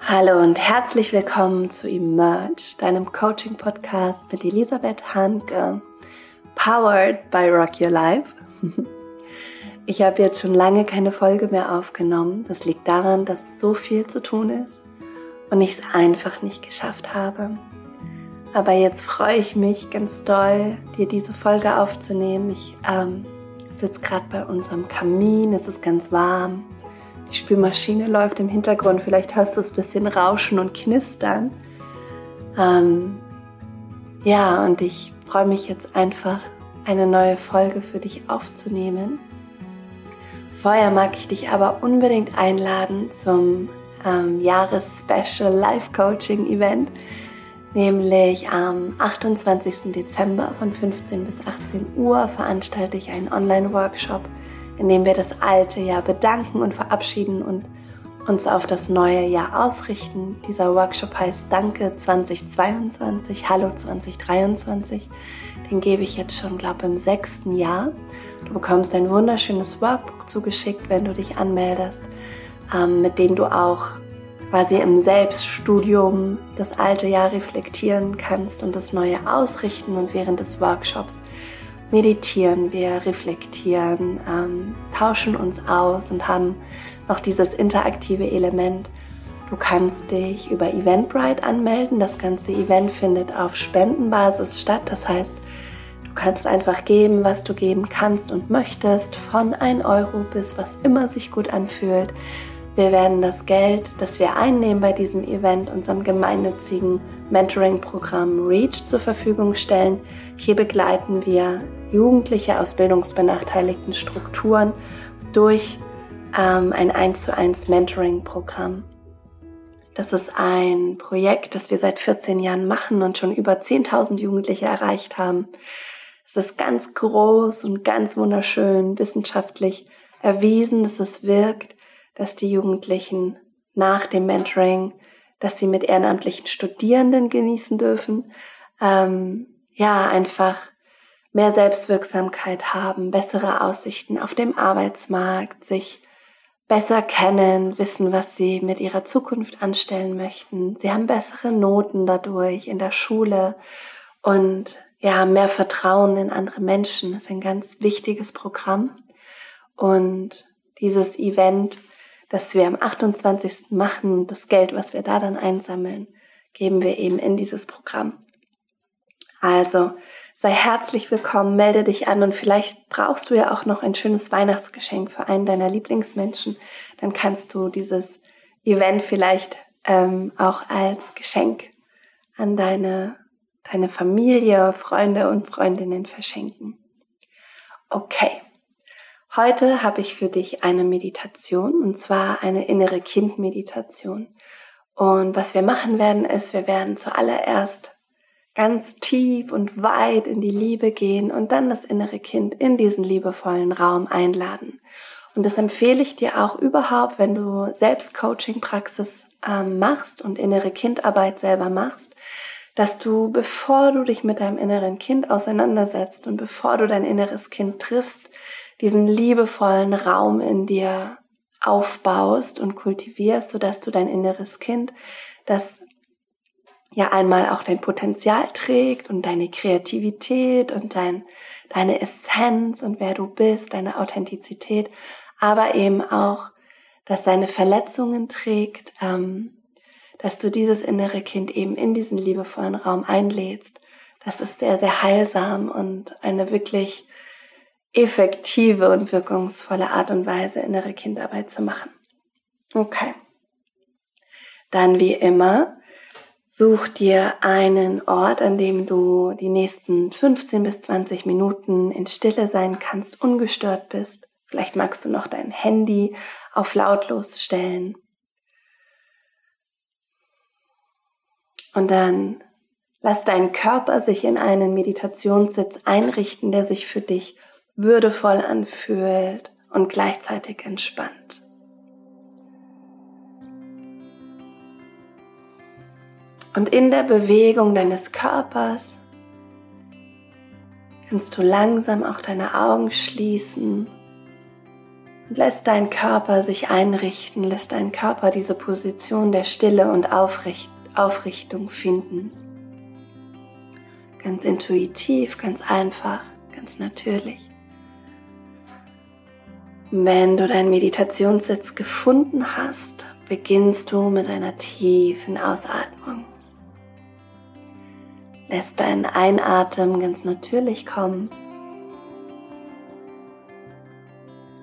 Hallo und herzlich willkommen zu Emerge, deinem Coaching-Podcast mit Elisabeth Hanke, powered by Rock Your Life. Ich habe jetzt schon lange keine Folge mehr aufgenommen. Das liegt daran, dass so viel zu tun ist und ich es einfach nicht geschafft habe. Aber jetzt freue ich mich ganz doll, dir diese Folge aufzunehmen. Ich ähm, sitze gerade bei unserem Kamin, es ist ganz warm. Die Spülmaschine läuft im Hintergrund, vielleicht hörst du es ein bisschen rauschen und knistern. Ähm, ja, und ich freue mich jetzt einfach, eine neue Folge für dich aufzunehmen. Vorher mag ich dich aber unbedingt einladen zum ähm, Jahres-Special Live-Coaching-Event, nämlich am 28. Dezember von 15 bis 18 Uhr veranstalte ich einen Online-Workshop, in dem wir das alte Jahr bedanken und verabschieden und uns auf das neue Jahr ausrichten. Dieser Workshop heißt Danke 2022, Hallo 2023. Den gebe ich jetzt schon, glaube ich, im sechsten Jahr. Du bekommst ein wunderschönes Workbook zugeschickt, wenn du dich anmeldest, ähm, mit dem du auch quasi im Selbststudium das alte Jahr reflektieren kannst und das neue ausrichten. Und während des Workshops meditieren wir, reflektieren, ähm, tauschen uns aus und haben noch dieses interaktive Element. Du kannst dich über Eventbrite anmelden. Das ganze Event findet auf Spendenbasis statt. Das heißt, kannst einfach geben, was du geben kannst und möchtest, von 1 Euro bis was immer sich gut anfühlt. Wir werden das Geld, das wir einnehmen bei diesem Event, unserem gemeinnützigen Mentoring-Programm REACH zur Verfügung stellen. Hier begleiten wir Jugendliche aus bildungsbenachteiligten Strukturen durch ähm, ein 1 zu 1 Mentoring-Programm. Das ist ein Projekt, das wir seit 14 Jahren machen und schon über 10.000 Jugendliche erreicht haben. Es ist ganz groß und ganz wunderschön wissenschaftlich erwiesen, dass es wirkt, dass die Jugendlichen nach dem Mentoring, dass sie mit ehrenamtlichen Studierenden genießen dürfen, ähm, ja, einfach mehr Selbstwirksamkeit haben, bessere Aussichten auf dem Arbeitsmarkt, sich besser kennen, wissen, was sie mit ihrer Zukunft anstellen möchten. Sie haben bessere Noten dadurch in der Schule und ja, mehr Vertrauen in andere Menschen ist ein ganz wichtiges Programm. Und dieses Event, das wir am 28. machen, das Geld, was wir da dann einsammeln, geben wir eben in dieses Programm. Also sei herzlich willkommen, melde dich an und vielleicht brauchst du ja auch noch ein schönes Weihnachtsgeschenk für einen deiner Lieblingsmenschen. Dann kannst du dieses Event vielleicht ähm, auch als Geschenk an deine deine Familie, Freunde und Freundinnen verschenken. Okay, heute habe ich für dich eine Meditation und zwar eine innere Kindmeditation. Und was wir machen werden, ist, wir werden zuallererst ganz tief und weit in die Liebe gehen und dann das innere Kind in diesen liebevollen Raum einladen. Und das empfehle ich dir auch überhaupt, wenn du selbst Coaching-Praxis ähm, machst und innere Kindarbeit selber machst, dass du, bevor du dich mit deinem inneren Kind auseinandersetzt und bevor du dein inneres Kind triffst, diesen liebevollen Raum in dir aufbaust und kultivierst, sodass du dein inneres Kind, das ja einmal auch dein Potenzial trägt und deine Kreativität und dein, deine Essenz und wer du bist, deine Authentizität, aber eben auch, dass deine Verletzungen trägt, ähm, dass du dieses innere Kind eben in diesen liebevollen Raum einlädst. Das ist sehr, sehr heilsam und eine wirklich effektive und wirkungsvolle Art und Weise, innere Kindarbeit zu machen. Okay. Dann wie immer, such dir einen Ort, an dem du die nächsten 15 bis 20 Minuten in Stille sein kannst, ungestört bist. Vielleicht magst du noch dein Handy auf lautlos stellen Und dann lass deinen Körper sich in einen Meditationssitz einrichten, der sich für dich würdevoll anfühlt und gleichzeitig entspannt. Und in der Bewegung deines Körpers kannst du langsam auch deine Augen schließen Und lässt deinen Körper sich einrichten, lässt deinen Körper diese Position der Stille und Aufricht Aufrichtung finden. Ganz intuitiv, ganz einfach, ganz natürlich. Wenn du deinen Meditationssitz gefunden hast, beginnst du mit einer tiefen Ausatmung. Lässt deinen Einatmen ganz natürlich kommen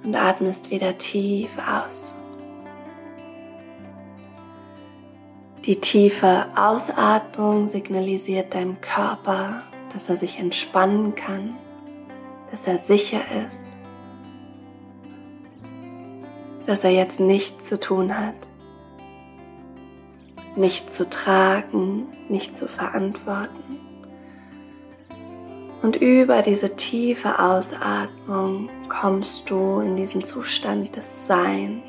und atmest wieder tief aus. Die tiefe Ausatmung signalisiert deinem Körper, dass er sich entspannen kann, dass er sicher ist, dass er jetzt nichts zu tun hat, nicht zu tragen, nicht zu verantworten. Und über diese tiefe Ausatmung kommst du in diesen Zustand des Seins.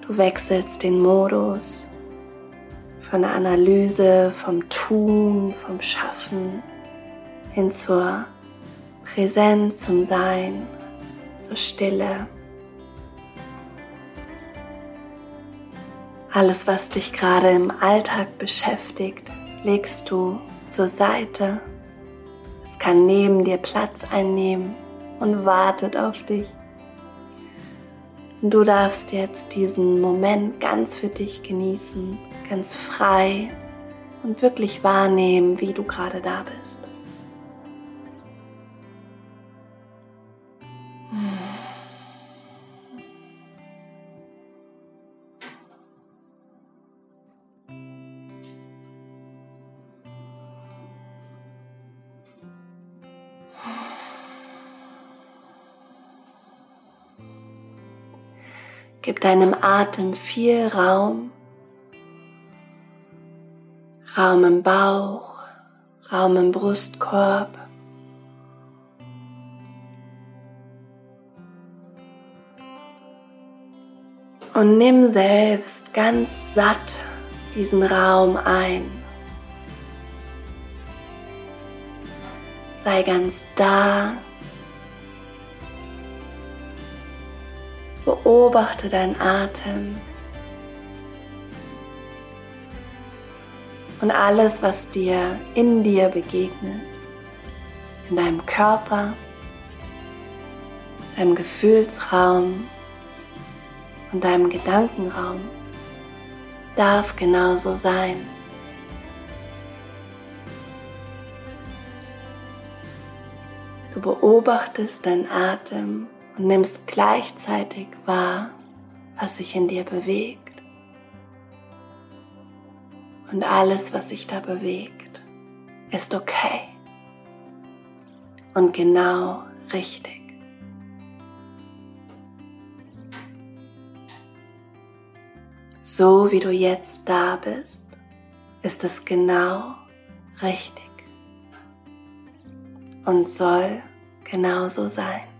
Du wechselst den Modus von der Analyse, vom Tun, vom Schaffen hin zur Präsenz, zum Sein, zur Stille. Alles, was dich gerade im Alltag beschäftigt, legst du zur Seite. Es kann neben dir Platz einnehmen und wartet auf dich. Du darfst jetzt diesen Moment ganz für dich genießen, ganz frei und wirklich wahrnehmen, wie du gerade da bist. Gib deinem Atem viel Raum. Raum im Bauch, Raum im Brustkorb. Und nimm selbst ganz satt diesen Raum ein. Sei ganz da Beobachte deinen Atem und alles, was dir in dir begegnet, in deinem Körper, deinem Gefühlsraum und deinem Gedankenraum, darf genauso sein. Du beobachtest deinen Atem und nimmst gleichzeitig wahr, was sich in dir bewegt. Und alles, was sich da bewegt, ist okay und genau richtig. So wie du jetzt da bist, ist es genau richtig und soll genauso sein.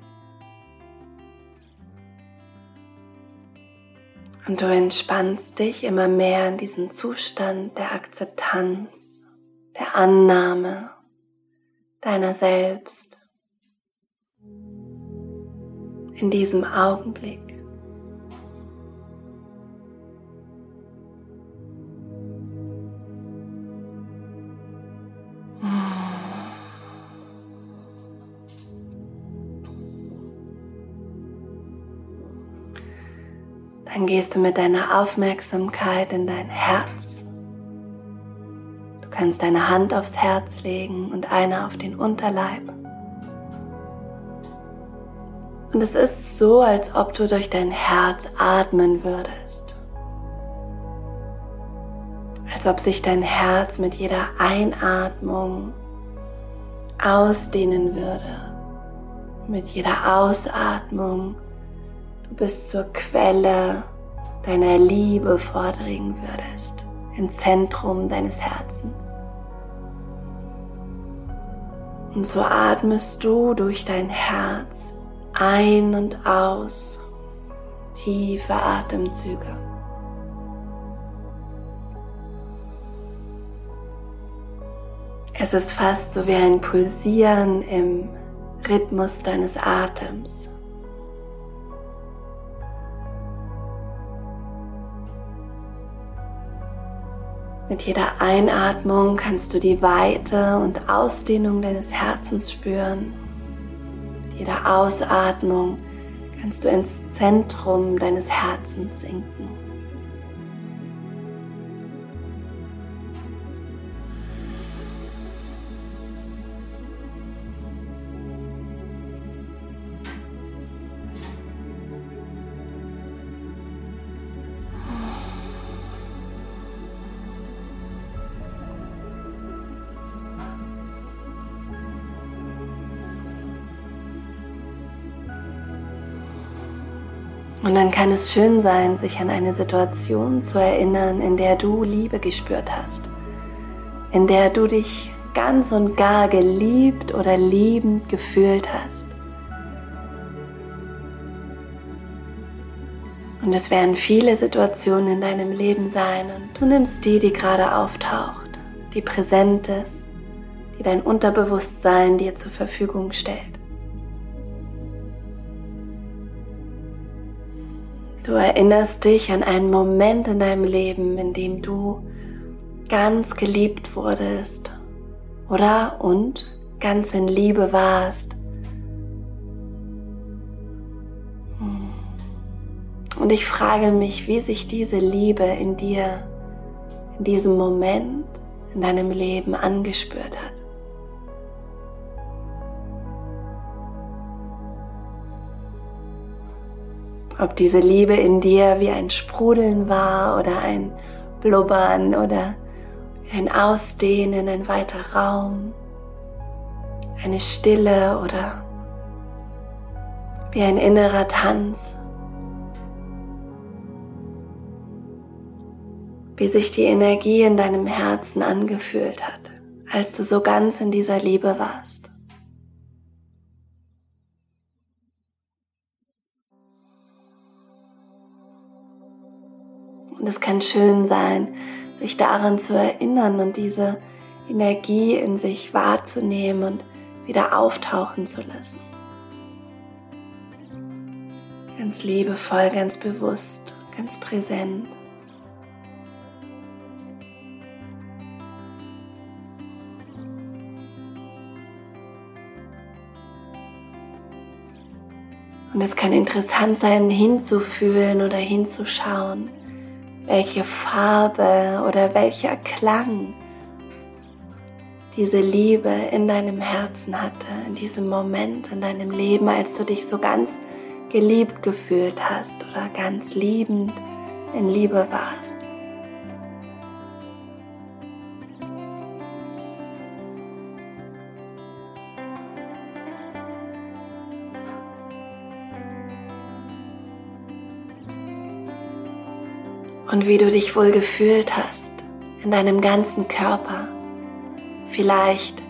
Und du entspannst dich immer mehr in diesen Zustand der Akzeptanz, der Annahme deiner selbst. In diesem Augenblick. Dann gehst du mit deiner Aufmerksamkeit in dein Herz. Du kannst deine Hand aufs Herz legen und eine auf den Unterleib. Und es ist so, als ob du durch dein Herz atmen würdest. Als ob sich dein Herz mit jeder Einatmung ausdehnen würde. Mit jeder Ausatmung du bis zur Quelle deiner Liebe vordringen würdest, ins Zentrum deines Herzens. Und so atmest du durch dein Herz ein und aus tiefe Atemzüge. Es ist fast so wie ein Pulsieren im Rhythmus deines Atems Mit jeder Einatmung kannst du die Weite und Ausdehnung deines Herzens spüren. Mit jeder Ausatmung kannst du ins Zentrum deines Herzens sinken. Und dann kann es schön sein, sich an eine Situation zu erinnern, in der du Liebe gespürt hast, in der du dich ganz und gar geliebt oder liebend gefühlt hast. Und es werden viele Situationen in deinem Leben sein und du nimmst die, die gerade auftaucht, die präsent ist, die dein Unterbewusstsein dir zur Verfügung stellt. Du erinnerst dich an einen Moment in deinem Leben, in dem du ganz geliebt wurdest, oder? Und ganz in Liebe warst. Und ich frage mich, wie sich diese Liebe in dir, in diesem Moment in deinem Leben angespürt hat. Ob diese Liebe in dir wie ein Sprudeln war oder ein Blubbern oder ein Ausdehnen, ein weiter Raum, eine Stille oder wie ein innerer Tanz. Wie sich die Energie in deinem Herzen angefühlt hat, als du so ganz in dieser Liebe warst. Und es kann schön sein, sich daran zu erinnern und diese Energie in sich wahrzunehmen und wieder auftauchen zu lassen. Ganz liebevoll, ganz bewusst, ganz präsent. Und es kann interessant sein, hinzufühlen oder hinzuschauen welche Farbe oder welcher Klang diese Liebe in deinem Herzen hatte, in diesem Moment in deinem Leben, als du dich so ganz geliebt gefühlt hast oder ganz liebend in Liebe warst. Und wie du dich wohl gefühlt hast in deinem ganzen Körper, vielleicht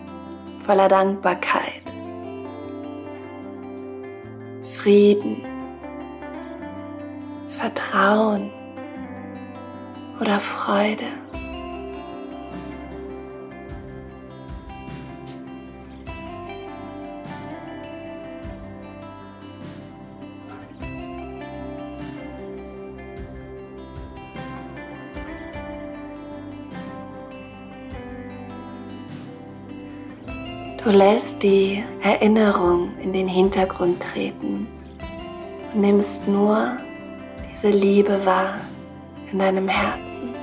voller Dankbarkeit, Frieden, Vertrauen. Oder Freude. Du lässt die Erinnerung in den Hintergrund treten und nimmst nur diese Liebe wahr in deinem Herzen,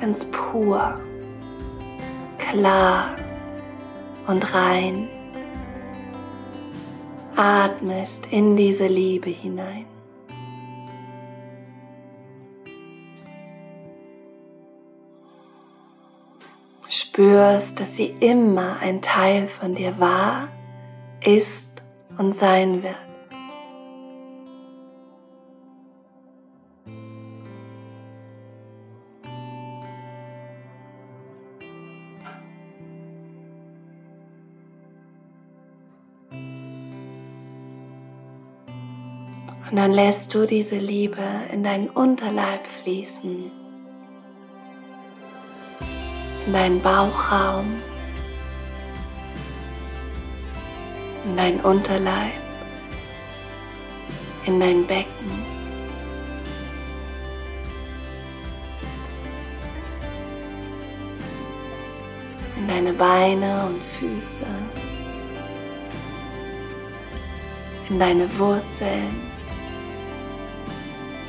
ganz pur, klar und rein. Atmest in diese Liebe hinein. Spürst, dass sie immer ein Teil von dir war, ist und sein wird. Und dann lässt du diese Liebe in deinen Unterleib fließen in deinen Bauchraum, in dein Unterleib, in dein Becken. in deine Beine und Füße, in deine Wurzeln,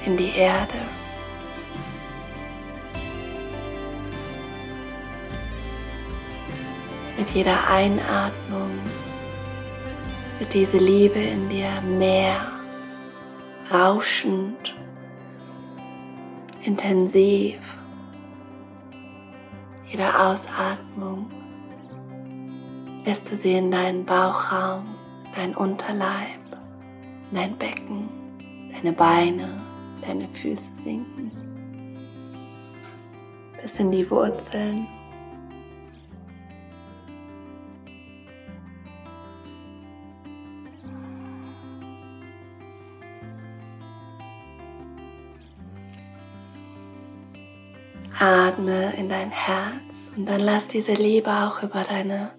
in die Erde. Mit jeder Einatmung wird diese Liebe in dir mehr rauschend, intensiv. Jede Ausatmung lässt du sie in deinen Bauchraum, dein Unterleib, dein Becken, deine Beine, deine Füße sinken, bis in die Wurzeln. Atme in dein Herz und dann lass diese Liebe auch über deine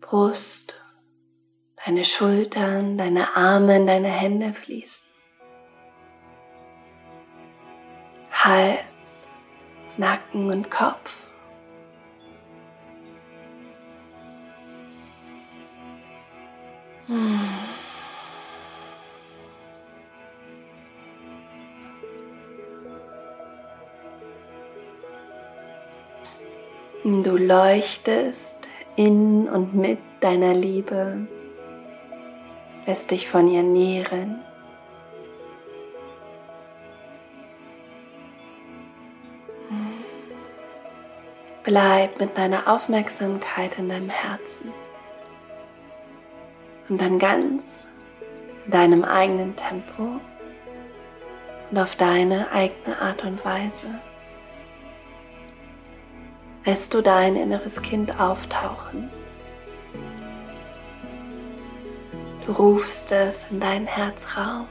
Brust, deine Schultern, deine Arme, in deine Hände fließen. Hals, Nacken und Kopf. Hm. Du leuchtest in und mit deiner Liebe, lässt dich von ihr nähren. Bleib mit deiner Aufmerksamkeit in deinem Herzen und dann ganz in deinem eigenen Tempo und auf deine eigene Art und Weise lässt du dein inneres Kind auftauchen. Du rufst es in deinen Herzraum,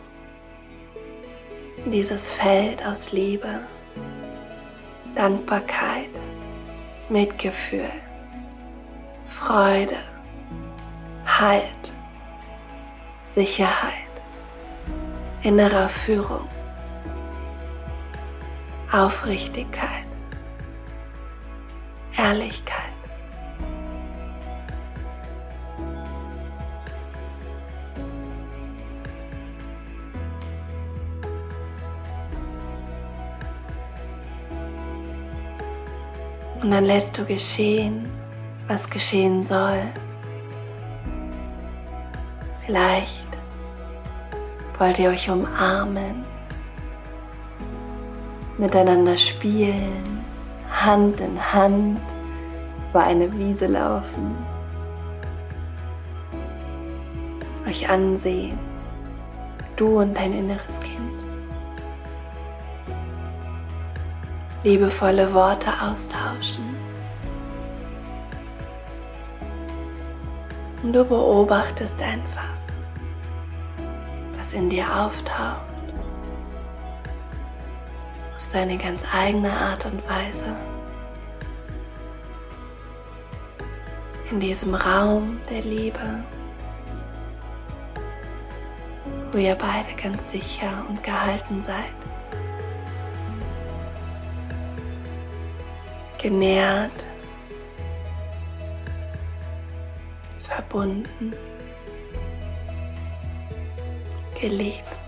in dieses Feld aus Liebe, Dankbarkeit, Mitgefühl, Freude, Halt, Sicherheit, innerer Führung, Aufrichtigkeit. Ehrlichkeit. Und dann lässt du geschehen, was geschehen soll. Vielleicht wollt ihr euch umarmen, miteinander spielen, Hand in Hand über eine Wiese laufen, euch ansehen, du und dein inneres Kind. Liebevolle Worte austauschen. Und du beobachtest einfach, was in dir auftaucht auf seine ganz eigene Art und Weise. In diesem Raum der Liebe, wo ihr beide ganz sicher und gehalten seid. Genährt, verbunden, geliebt.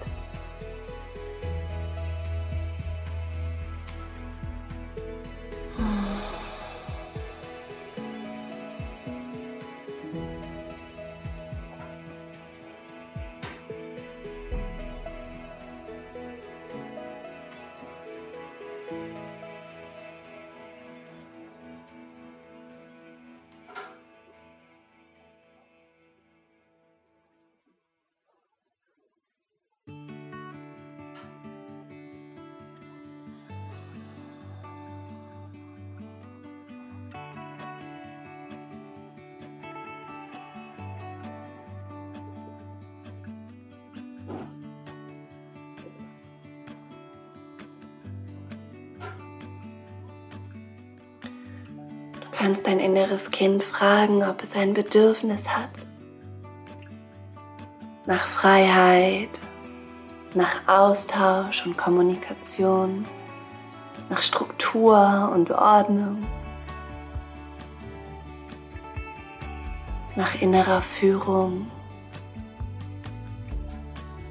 Kannst dein inneres Kind fragen, ob es ein Bedürfnis hat. Nach Freiheit, nach Austausch und Kommunikation, nach Struktur und Ordnung. nach innerer Führung,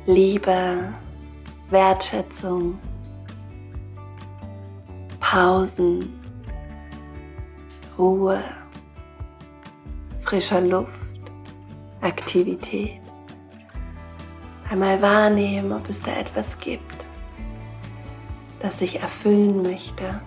Liebe, Wertschätzung, Pausen, Ruhe, frischer Luft, Aktivität. Einmal wahrnehmen, ob es da etwas gibt, das sich erfüllen möchte.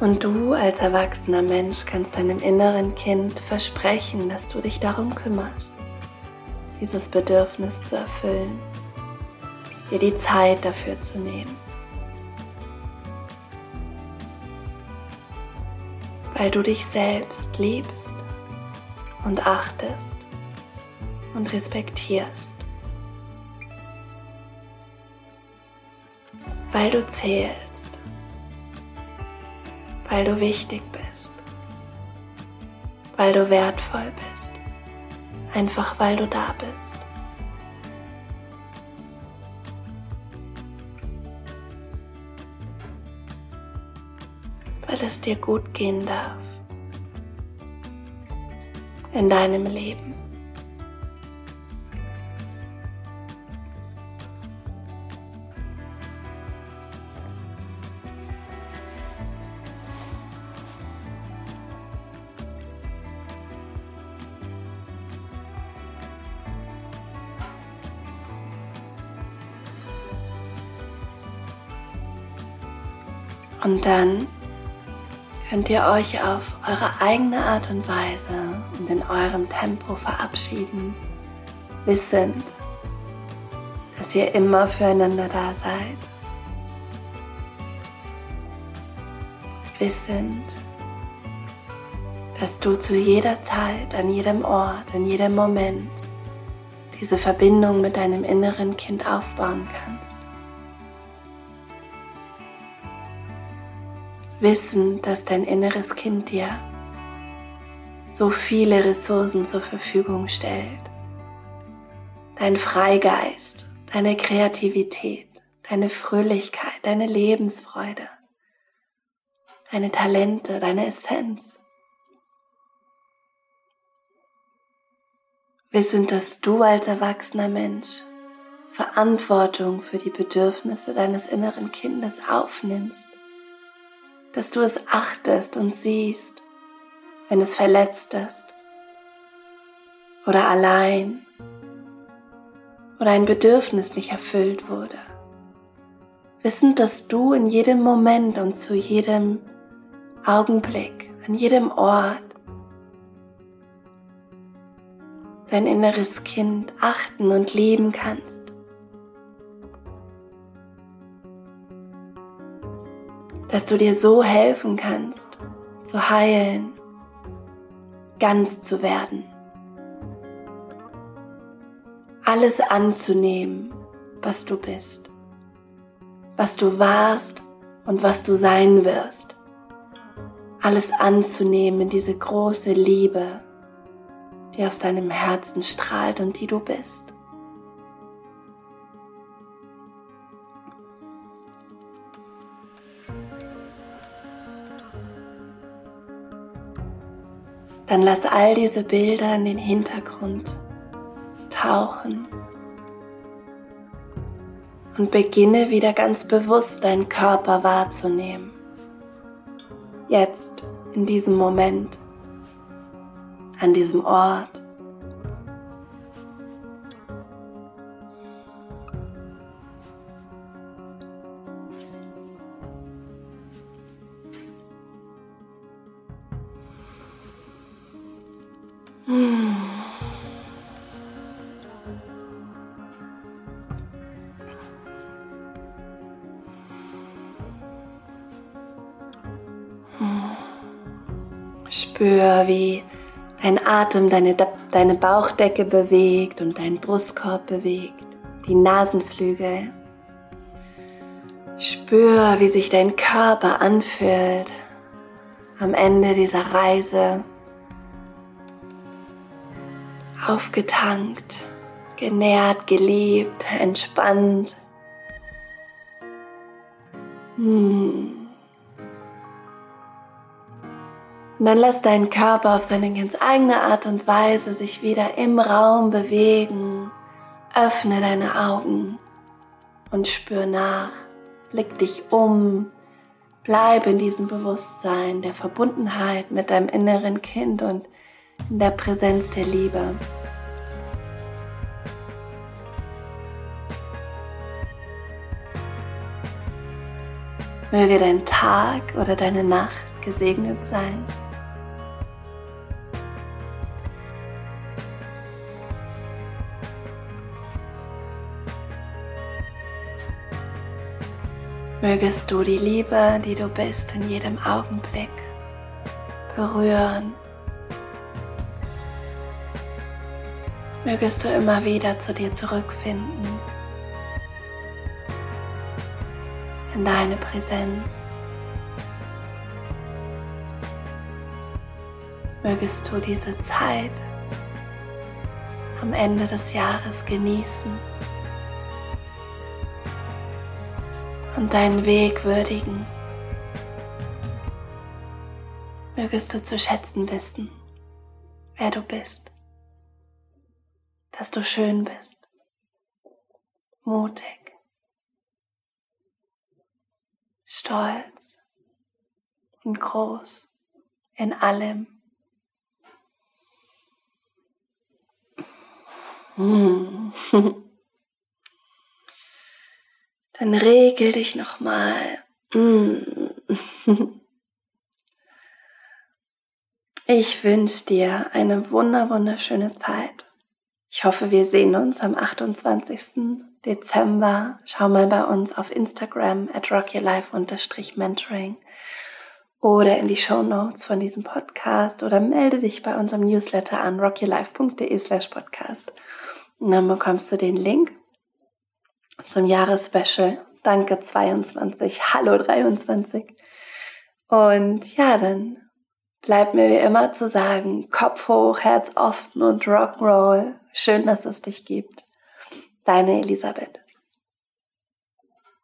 Und du als erwachsener Mensch kannst deinem inneren Kind versprechen, dass du dich darum kümmerst, dieses Bedürfnis zu erfüllen, dir die Zeit dafür zu nehmen. Weil du dich selbst liebst und achtest und respektierst. Weil du zählst weil du wichtig bist, weil du wertvoll bist, einfach weil du da bist. Weil es dir gut gehen darf in deinem Leben. Und dann könnt ihr euch auf eure eigene Art und Weise und in eurem Tempo verabschieden, wissend, dass ihr immer füreinander da seid. Wissend, dass du zu jeder Zeit, an jedem Ort, in jedem Moment diese Verbindung mit deinem inneren Kind aufbauen kannst. Wissen, dass dein inneres Kind dir so viele Ressourcen zur Verfügung stellt. Dein Freigeist, deine Kreativität, deine Fröhlichkeit, deine Lebensfreude, deine Talente, deine Essenz. Wissend, dass du als erwachsener Mensch Verantwortung für die Bedürfnisse deines inneren Kindes aufnimmst dass du es achtest und siehst, wenn es verletzt ist oder allein oder ein Bedürfnis nicht erfüllt wurde. Wissend, dass du in jedem Moment und zu jedem Augenblick, an jedem Ort dein inneres Kind achten und lieben kannst. Dass du dir so helfen kannst, zu heilen, ganz zu werden. Alles anzunehmen, was du bist, was du warst und was du sein wirst. Alles anzunehmen, diese große Liebe, die aus deinem Herzen strahlt und die du bist. Dann lass all diese Bilder in den Hintergrund tauchen und beginne wieder ganz bewusst deinen Körper wahrzunehmen. Jetzt, in diesem Moment, an diesem Ort. Spür, wie dein Atem deine, deine Bauchdecke bewegt und deinen Brustkorb bewegt, die Nasenflügel. Spür, wie sich dein Körper anfühlt am Ende dieser Reise aufgetankt, genährt, geliebt, entspannt. Hm. Und dann lass deinen Körper auf seine ganz eigene Art und Weise sich wieder im Raum bewegen. Öffne deine Augen und spür nach. Blick dich um. Bleibe in diesem Bewusstsein der Verbundenheit mit deinem inneren Kind und in der Präsenz der Liebe. Möge dein Tag oder deine Nacht gesegnet sein. Mögest du die Liebe, die du bist, in jedem Augenblick berühren. Mögest du immer wieder zu dir zurückfinden, in deine Präsenz. Mögest du diese Zeit am Ende des Jahres genießen. Und deinen Weg würdigen. Mögest du zu schätzen wissen, wer du bist, dass du schön bist, mutig, stolz und groß in allem. Hm. Dann regel dich nochmal. Mm. Ich wünsche dir eine wunder wunderschöne Zeit. Ich hoffe, wir sehen uns am 28. Dezember. Schau mal bei uns auf Instagram at rockylife-mentoring oder in die Show Notes von diesem Podcast oder melde dich bei unserem Newsletter an rockylife.de slash podcast. Und dann bekommst du den Link zum Jahresspecial. Danke 22, Hallo 23. Und ja, dann bleibt mir wie immer zu sagen, Kopf hoch, Herz offen und Rock'n'Roll. Schön, dass es dich gibt. Deine Elisabeth.